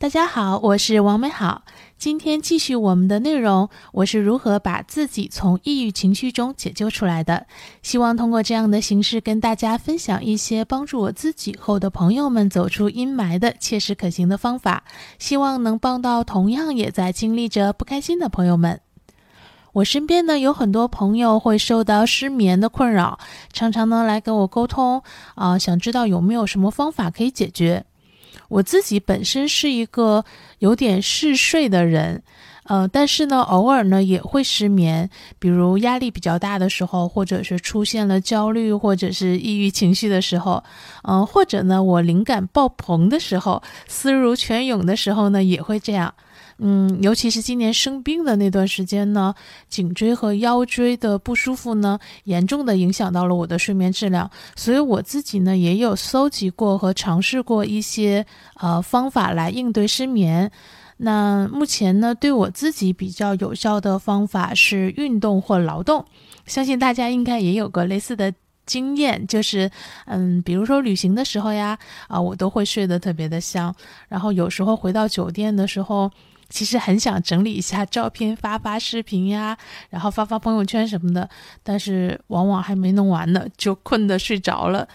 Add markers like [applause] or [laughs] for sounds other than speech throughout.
大家好，我是王美好。今天继续我们的内容，我是如何把自己从抑郁情绪中解救出来的。希望通过这样的形式跟大家分享一些帮助我自己后的朋友们走出阴霾的切实可行的方法，希望能帮到同样也在经历着不开心的朋友们。我身边呢有很多朋友会受到失眠的困扰，常常呢来跟我沟通啊，想知道有没有什么方法可以解决。我自己本身是一个有点嗜睡的人，呃，但是呢，偶尔呢也会失眠，比如压力比较大的时候，或者是出现了焦虑或者是抑郁情绪的时候，嗯，或者呢我灵感爆棚的时候，思如泉涌的时候呢，也会这样。嗯，尤其是今年生病的那段时间呢，颈椎和腰椎的不舒服呢，严重的影响到了我的睡眠质量。所以我自己呢，也有搜集过和尝试过一些呃方法来应对失眠。那目前呢，对我自己比较有效的方法是运动或劳动。相信大家应该也有个类似的经验，就是嗯，比如说旅行的时候呀，啊，我都会睡得特别的香。然后有时候回到酒店的时候。其实很想整理一下照片，发发视频呀，[laughs] 然后发发朋友圈什么的，但是往往还没弄完呢，就困得睡着了。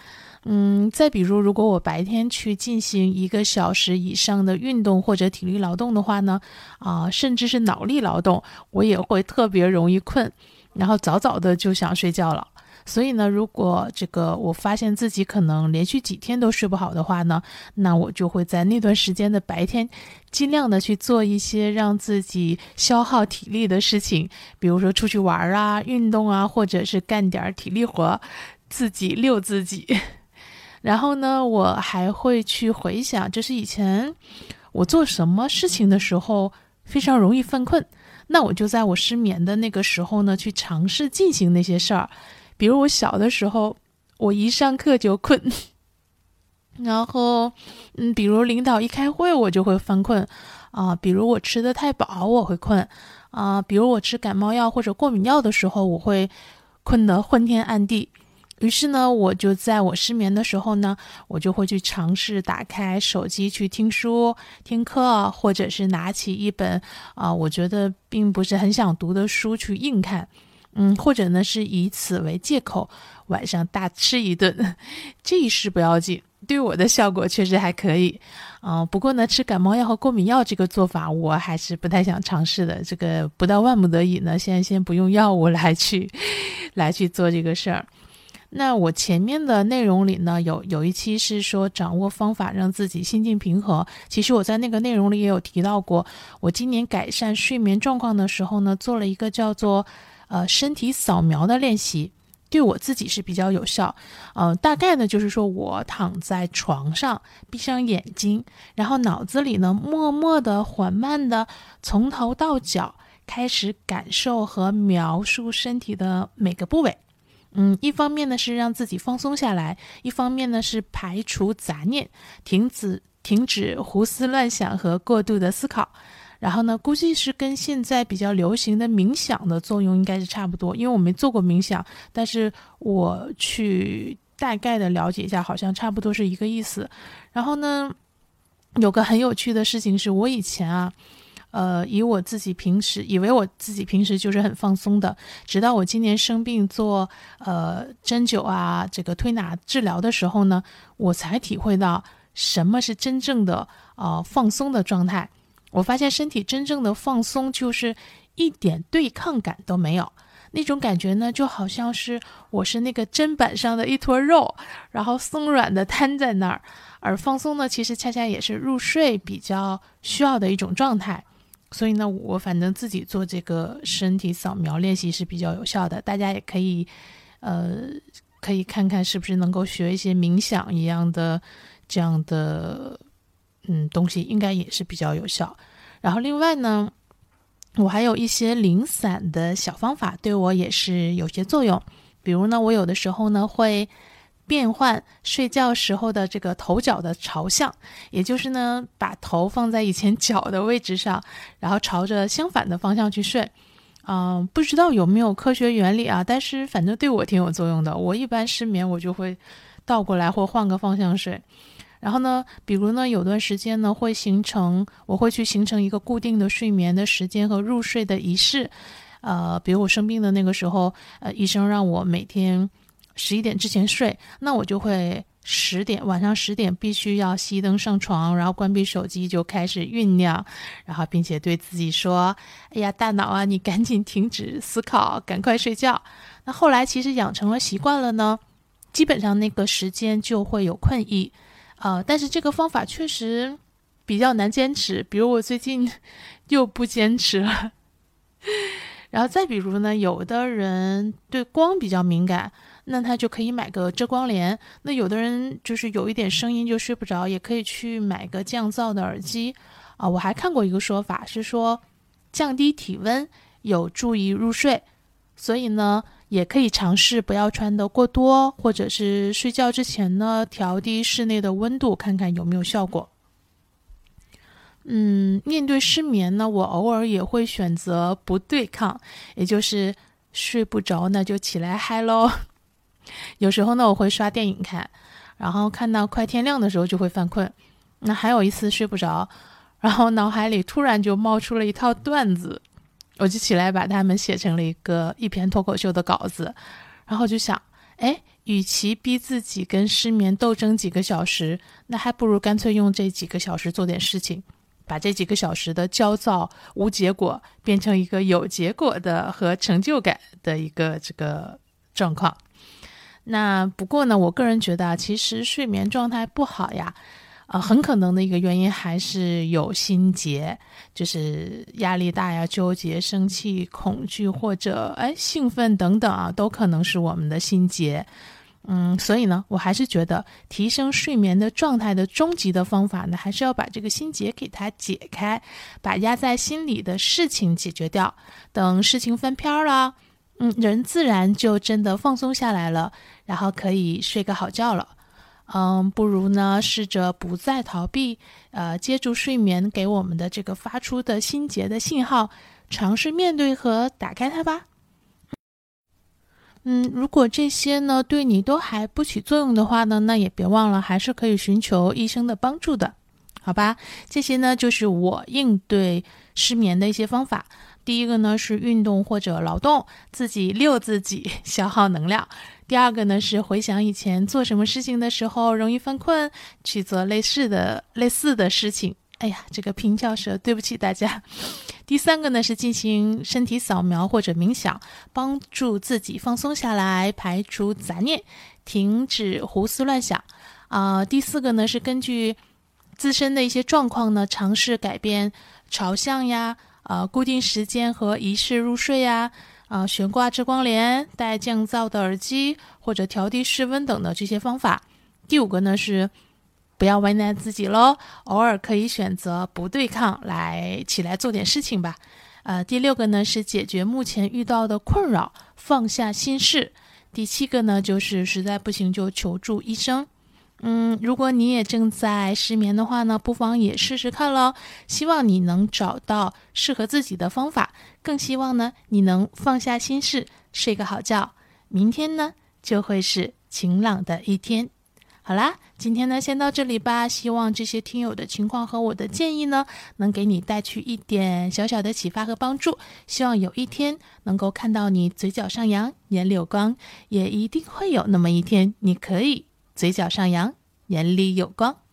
嗯，再比如，如果我白天去进行一个小时以上的运动或者体力劳动的话呢，啊，甚至是脑力劳动，我也会特别容易困，然后早早的就想睡觉了。所以呢，如果这个我发现自己可能连续几天都睡不好的话呢，那我就会在那段时间的白天，尽量的去做一些让自己消耗体力的事情，比如说出去玩啊、运动啊，或者是干点体力活，自己遛自己。[laughs] 然后呢，我还会去回想，就是以前我做什么事情的时候非常容易犯困，那我就在我失眠的那个时候呢，去尝试进行那些事儿。比如我小的时候，我一上课就困，[laughs] 然后，嗯，比如领导一开会，我就会犯困，啊，比如我吃的太饱，我会困，啊，比如我吃感冒药或者过敏药的时候，我会困得昏天暗地。于是呢，我就在我失眠的时候呢，我就会去尝试打开手机去听书、听课，或者是拿起一本啊，我觉得并不是很想读的书去硬看。嗯，或者呢是以此为借口晚上大吃一顿，[laughs] 这一试不要紧，对我的效果确实还可以。嗯，不过呢，吃感冒药和过敏药这个做法我还是不太想尝试的。这个不到万不得已呢，现在先不用药物来去来去做这个事儿。那我前面的内容里呢，有有一期是说掌握方法让自己心境平和。其实我在那个内容里也有提到过，我今年改善睡眠状况的时候呢，做了一个叫做。呃，身体扫描的练习对我自己是比较有效。呃，大概呢就是说我躺在床上，闭上眼睛，然后脑子里呢默默的、缓慢的从头到脚开始感受和描述身体的每个部位。嗯，一方面呢是让自己放松下来，一方面呢是排除杂念，停止停止胡思乱想和过度的思考。然后呢，估计是跟现在比较流行的冥想的作用应该是差不多，因为我没做过冥想，但是我去大概的了解一下，好像差不多是一个意思。然后呢，有个很有趣的事情是，我以前啊，呃，以我自己平时以为我自己平时就是很放松的，直到我今年生病做呃针灸啊这个推拿治疗的时候呢，我才体会到什么是真正的呃放松的状态。我发现身体真正的放松就是一点对抗感都没有，那种感觉呢，就好像是我是那个砧板上的一坨肉，然后松软的瘫在那儿。而放松呢，其实恰恰也是入睡比较需要的一种状态。所以呢，我反正自己做这个身体扫描练习是比较有效的，大家也可以，呃，可以看看是不是能够学一些冥想一样的这样的。嗯，东西应该也是比较有效。然后另外呢，我还有一些零散的小方法，对我也是有些作用。比如呢，我有的时候呢会变换睡觉时候的这个头脚的朝向，也就是呢把头放在以前 [laughs] 脚的位置上，然后朝着相反的方向去睡。嗯，不知道有没有科学原理啊？但是反正对我挺有作用的。我一般失眠，我就会倒过来或换个方向睡。然后呢，比如呢，有段时间呢会形成，我会去形成一个固定的睡眠的时间和入睡的仪式。呃，比如我生病的那个时候，呃，医生让我每天十一点之前睡，那我就会十点晚上十点必须要熄灯上床，然后关闭手机，就开始酝酿，然后并且对自己说：“哎呀，大脑啊，你赶紧停止思考，赶快睡觉。”那后来其实养成了习惯了呢，基本上那个时间就会有困意。呃，但是这个方法确实比较难坚持，比如我最近 [laughs] 又不坚持了。[laughs] 然后再比如呢，有的人对光比较敏感，那他就可以买个遮光帘；那有的人就是有一点声音就睡不着，也可以去买个降噪的耳机。啊，我还看过一个说法是说，降低体温有助于入睡，所以呢。也可以尝试不要穿的过多，或者是睡觉之前呢调低室内的温度，看看有没有效果。嗯，面对失眠呢，我偶尔也会选择不对抗，也就是睡不着那就起来嗨喽。[laughs] 有时候呢，我会刷电影看，然后看到快天亮的时候就会犯困。那还有一次睡不着，然后脑海里突然就冒出了一套段子。我就起来把它们写成了一个一篇脱口秀的稿子，然后就想，哎，与其逼自己跟失眠斗争几个小时，那还不如干脆用这几个小时做点事情，把这几个小时的焦躁无结果变成一个有结果的和成就感的一个这个状况。那不过呢，我个人觉得啊，其实睡眠状态不好呀。啊，很可能的一个原因还是有心结，就是压力大呀、纠结、生气、恐惧或者哎兴奋等等啊，都可能是我们的心结。嗯，所以呢，我还是觉得提升睡眠的状态的终极的方法呢，还是要把这个心结给它解开，把压在心里的事情解决掉。等事情翻篇了，嗯，人自然就真的放松下来了，然后可以睡个好觉了。嗯，不如呢，试着不再逃避，呃，接住睡眠给我们的这个发出的心结的信号，尝试面对和打开它吧。嗯，如果这些呢对你都还不起作用的话呢，那也别忘了，还是可以寻求医生的帮助的，好吧？这些呢就是我应对失眠的一些方法。第一个呢是运动或者劳动，自己遛自己，[laughs] 消耗能量。第二个呢是回想以前做什么事情的时候容易犯困，去做类似的类似的事情。哎呀，这个平翘舌，对不起大家。[laughs] 第三个呢是进行身体扫描或者冥想，帮助自己放松下来，排除杂念，停止胡思乱想。啊，第四个呢是根据自身的一些状况呢，尝试改变朝向呀，啊，固定时间和仪式入睡呀。啊，悬挂遮光帘、戴降噪的耳机或者调低室温等的这些方法。第五个呢是不要为难自己喽，偶尔可以选择不对抗，来起来做点事情吧。呃，第六个呢是解决目前遇到的困扰，放下心事。第七个呢就是实在不行就求助医生。嗯，如果你也正在失眠的话呢，不妨也试试看喽。希望你能找到适合自己的方法，更希望呢你能放下心事，睡个好觉。明天呢就会是晴朗的一天。好啦，今天呢先到这里吧。希望这些听友的情况和我的建议呢，能给你带去一点小小的启发和帮助。希望有一天能够看到你嘴角上扬，眼里有光，也一定会有那么一天，你可以。嘴角上扬，眼里有光。